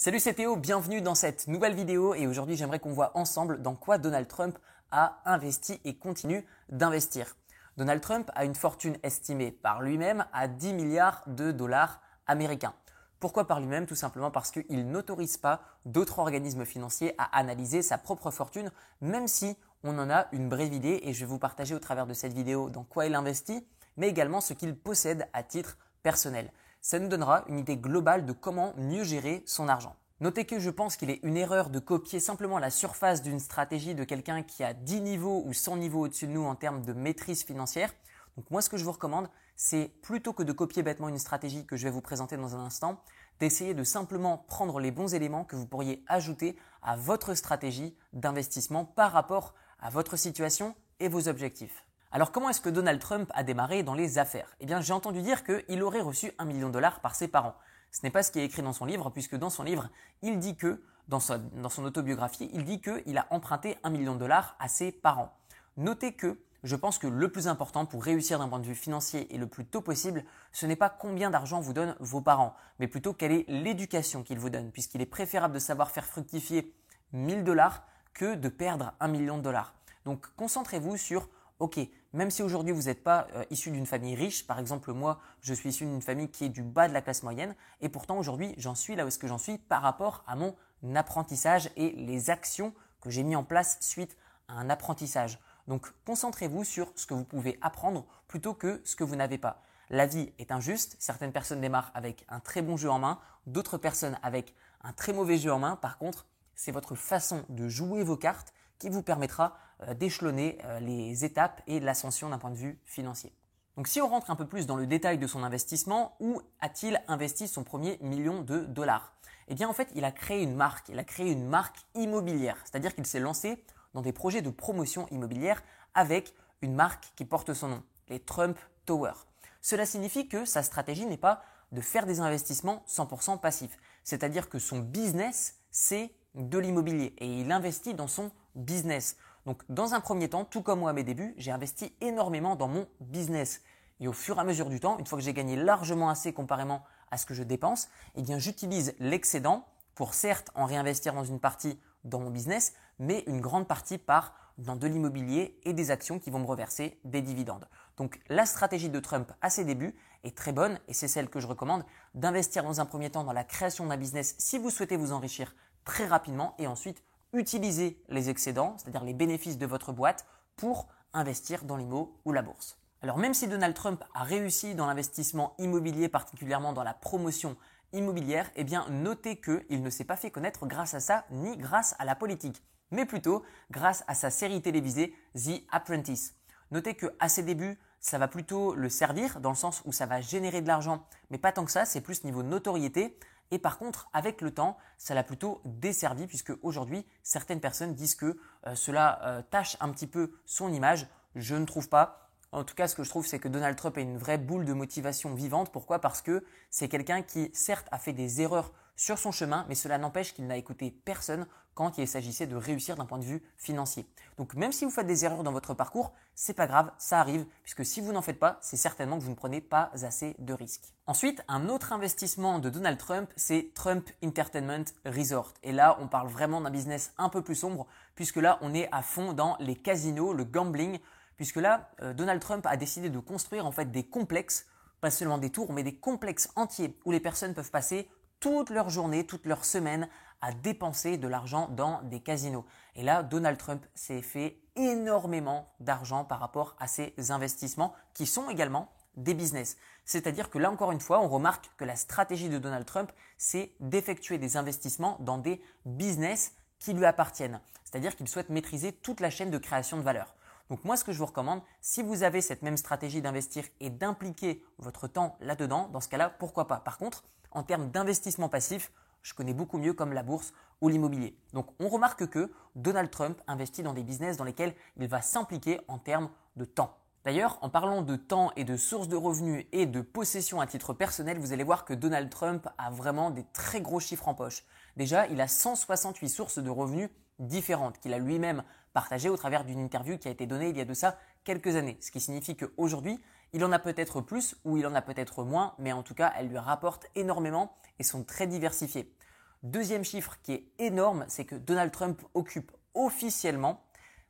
Salut c'est Théo, bienvenue dans cette nouvelle vidéo et aujourd'hui j'aimerais qu'on voit ensemble dans quoi Donald Trump a investi et continue d'investir. Donald Trump a une fortune estimée par lui-même à 10 milliards de dollars américains. Pourquoi par lui-même? Tout simplement parce qu'il n'autorise pas d'autres organismes financiers à analyser sa propre fortune, même si on en a une brève idée et je vais vous partager au travers de cette vidéo dans quoi il investit, mais également ce qu'il possède à titre personnel ça nous donnera une idée globale de comment mieux gérer son argent. Notez que je pense qu'il est une erreur de copier simplement la surface d'une stratégie de quelqu'un qui a 10 niveaux ou 100 niveaux au-dessus de nous en termes de maîtrise financière. Donc moi ce que je vous recommande, c'est plutôt que de copier bêtement une stratégie que je vais vous présenter dans un instant, d'essayer de simplement prendre les bons éléments que vous pourriez ajouter à votre stratégie d'investissement par rapport à votre situation et vos objectifs. Alors comment est-ce que Donald Trump a démarré dans les affaires? Eh bien j'ai entendu dire qu'il aurait reçu un million de dollars par ses parents. Ce n'est pas ce qui est écrit dans son livre, puisque dans son livre, il dit que, dans, son autobiographie, il dit qu'il a emprunté un million de dollars à ses parents. Notez que je pense que le plus important pour réussir d'un point de vue financier et le plus tôt possible, ce n'est pas combien d'argent vous donnent vos parents, mais plutôt quelle est l'éducation qu'ils vous donnent, puisqu'il est préférable de savoir faire fructifier 1000 dollars que de perdre un million de dollars. Donc concentrez-vous sur ok, même si aujourd'hui vous n'êtes pas euh, issu d'une famille riche, par exemple moi je suis issu d'une famille qui est du bas de la classe moyenne, et pourtant aujourd'hui j'en suis là où est-ce que j'en suis par rapport à mon apprentissage et les actions que j'ai mis en place suite à un apprentissage. Donc concentrez-vous sur ce que vous pouvez apprendre plutôt que ce que vous n'avez pas. La vie est injuste, certaines personnes démarrent avec un très bon jeu en main, d'autres personnes avec un très mauvais jeu en main. Par contre, c'est votre façon de jouer vos cartes qui vous permettra d'échelonner euh, les étapes et l'ascension d'un point de vue financier. Donc si on rentre un peu plus dans le détail de son investissement, où a-t-il investi son premier million de dollars? Eh bien en fait, il a créé une marque, il a créé une marque immobilière, c'est-à-dire qu'il s'est lancé dans des projets de promotion immobilière avec une marque qui porte son nom, les Trump Towers. Cela signifie que sa stratégie n'est pas de faire des investissements 100% passifs, c'est-à-dire que son business, c'est de l'immobilier et il investit dans son business. Donc dans un premier temps, tout comme moi à mes débuts, j'ai investi énormément dans mon business. Et au fur et à mesure du temps, une fois que j'ai gagné largement assez comparément à ce que je dépense, eh bien j'utilise l'excédent pour certes en réinvestir dans une partie dans mon business, mais une grande partie part dans de l'immobilier et des actions qui vont me reverser des dividendes. Donc la stratégie de Trump à ses débuts est très bonne et c'est celle que je recommande d'investir dans un premier temps dans la création d'un business si vous souhaitez vous enrichir très rapidement et ensuite utiliser les excédents, c'est-à-dire les bénéfices de votre boîte, pour investir dans l'IMO ou la bourse. Alors même si Donald Trump a réussi dans l'investissement immobilier, particulièrement dans la promotion immobilière, eh bien notez qu'il ne s'est pas fait connaître grâce à ça ni grâce à la politique, mais plutôt grâce à sa série télévisée The Apprentice. Notez que à ses débuts, ça va plutôt le servir dans le sens où ça va générer de l'argent, mais pas tant que ça, c'est plus niveau notoriété. Et par contre, avec le temps, ça l'a plutôt desservi puisque aujourd'hui, certaines personnes disent que euh, cela euh, tâche un petit peu son image. Je ne trouve pas. En tout cas, ce que je trouve, c'est que Donald Trump est une vraie boule de motivation vivante. Pourquoi? Parce que c'est quelqu'un qui, certes, a fait des erreurs sur son chemin, mais cela n'empêche qu'il n'a écouté personne quand il s'agissait de réussir d'un point de vue financier. Donc même si vous faites des erreurs dans votre parcours, c'est pas grave, ça arrive, puisque si vous n'en faites pas, c'est certainement que vous ne prenez pas assez de risques. Ensuite, un autre investissement de Donald Trump, c'est Trump Entertainment Resort. Et là, on parle vraiment d'un business un peu plus sombre, puisque là, on est à fond dans les casinos, le gambling, puisque là, euh, Donald Trump a décidé de construire en fait des complexes, pas seulement des tours, mais des complexes entiers où les personnes peuvent passer toute leur journée, toute leur semaine à dépenser de l'argent dans des casinos. Et là, Donald Trump s'est fait énormément d'argent par rapport à ses investissements qui sont également des business. C'est-à-dire que là encore une fois, on remarque que la stratégie de Donald Trump, c'est d'effectuer des investissements dans des business qui lui appartiennent. C'est-à-dire qu'il souhaite maîtriser toute la chaîne de création de valeur. Donc moi, ce que je vous recommande, si vous avez cette même stratégie d'investir et d'impliquer votre temps là-dedans, dans ce cas-là, pourquoi pas? Par contre, en termes d'investissement passif, je connais beaucoup mieux comme la bourse ou l'immobilier. Donc on remarque que Donald Trump investit dans des business dans lesquels il va s'impliquer en termes de temps. D'ailleurs, en parlant de temps et de sources de revenus et de possession à titre personnel, vous allez voir que Donald Trump a vraiment des très gros chiffres en poche. Déjà, il a 168 sources de revenus différentes qu'il a lui-même partagées au travers d'une interview qui a été donnée il y a de ça quelques années. Ce qui signifie qu'aujourd'hui, il en a peut-être plus ou il en a peut-être moins, mais en tout cas, elles lui rapportent énormément et sont très diversifiées. Deuxième chiffre qui est énorme, c'est que Donald Trump occupe officiellement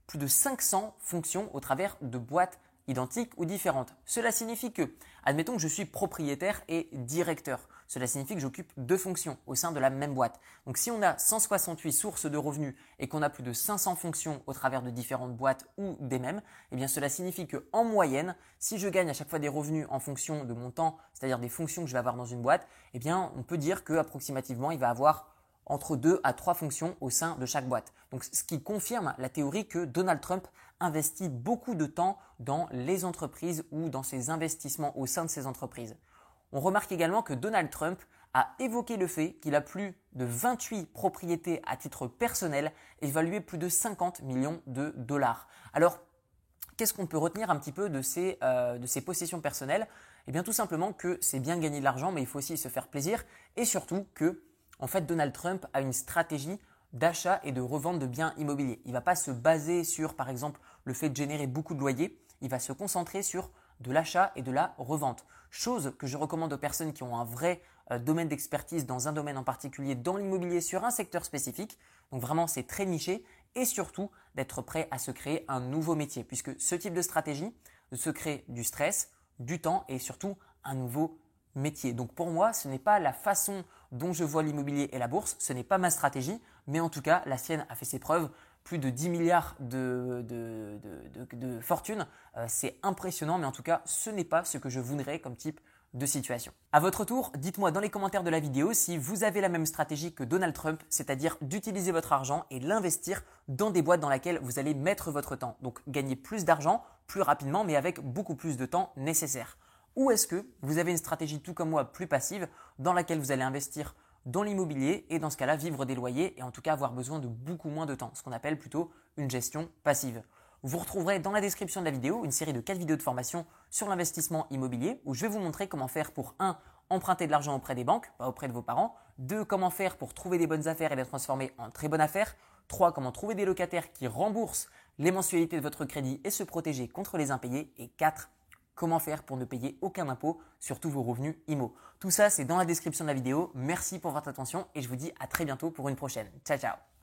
plus de 500 fonctions au travers de boîtes identiques ou différentes. Cela signifie que, admettons que je suis propriétaire et directeur. Cela signifie que j'occupe deux fonctions au sein de la même boîte. Donc si on a 168 sources de revenus et qu'on a plus de 500 fonctions au travers de différentes boîtes ou des mêmes, eh bien cela signifie que en moyenne, si je gagne à chaque fois des revenus en fonction de mon temps, c'est-à-dire des fonctions que je vais avoir dans une boîte, eh bien on peut dire qu'approximativement il va avoir entre deux à trois fonctions au sein de chaque boîte. Ce qui confirme la théorie que Donald Trump investit beaucoup de temps dans les entreprises ou dans ses investissements au sein de ces entreprises. On remarque également que Donald Trump a évoqué le fait qu'il a plus de 28 propriétés à titre personnel évaluées plus de 50 millions de dollars. Alors, qu'est-ce qu'on peut retenir un petit peu de ces, euh, de ces possessions personnelles? Eh bien, tout simplement que c'est bien gagner de l'argent, mais il faut aussi se faire plaisir et surtout que en fait, Donald Trump a une stratégie d'achat et de revente de biens immobiliers. Il ne va pas se baser sur, par exemple, le fait de générer beaucoup de loyers. Il va se concentrer sur de l'achat et de la revente. Chose que je recommande aux personnes qui ont un vrai euh, domaine d'expertise dans un domaine en particulier, dans l'immobilier, sur un secteur spécifique. Donc vraiment, c'est très niché. Et surtout, d'être prêt à se créer un nouveau métier. Puisque ce type de stratégie se crée du stress, du temps et surtout un nouveau métier. Donc pour moi, ce n'est pas la façon dont je vois l'immobilier et la bourse, ce n'est pas ma stratégie, mais en tout cas, la sienne a fait ses preuves. Plus de 10 milliards de, fortune, euh, c'est impressionnant, mais en tout cas, ce n'est pas ce que je voudrais comme type de situation. À votre tour, dites-moi dans les commentaires de la vidéo si vous avez la même stratégie que Donald Trump, c'est-à-dire d'utiliser votre argent et l'investir dans des boîtes dans lesquelles vous allez mettre votre temps. Donc gagner plus d'argent plus rapidement, mais avec beaucoup plus de temps nécessaire. Ou est-ce que vous avez une stratégie tout comme moi plus passive dans laquelle vous allez investir dans l'immobilier et dans ce cas-là vivre des loyers et en tout cas avoir besoin de beaucoup moins de temps, ce qu'on appelle plutôt une gestion passive. Vous retrouverez dans la description de la vidéo une série de 4 vidéos de formation sur l'investissement immobilier où je vais vous montrer comment faire pour 1. emprunter de l'argent auprès des banques, pas auprès de vos parents, 2. comment faire pour trouver des bonnes affaires et les transformer en très bonnes affaires, 3. comment trouver des locataires qui remboursent les mensualités de votre crédit et se protéger contre les impayés et 4 comment faire pour ne payer aucun impôt sur tous vos revenus IMO. Tout ça, c'est dans la description de la vidéo. Merci pour votre attention et je vous dis à très bientôt pour une prochaine. Ciao, ciao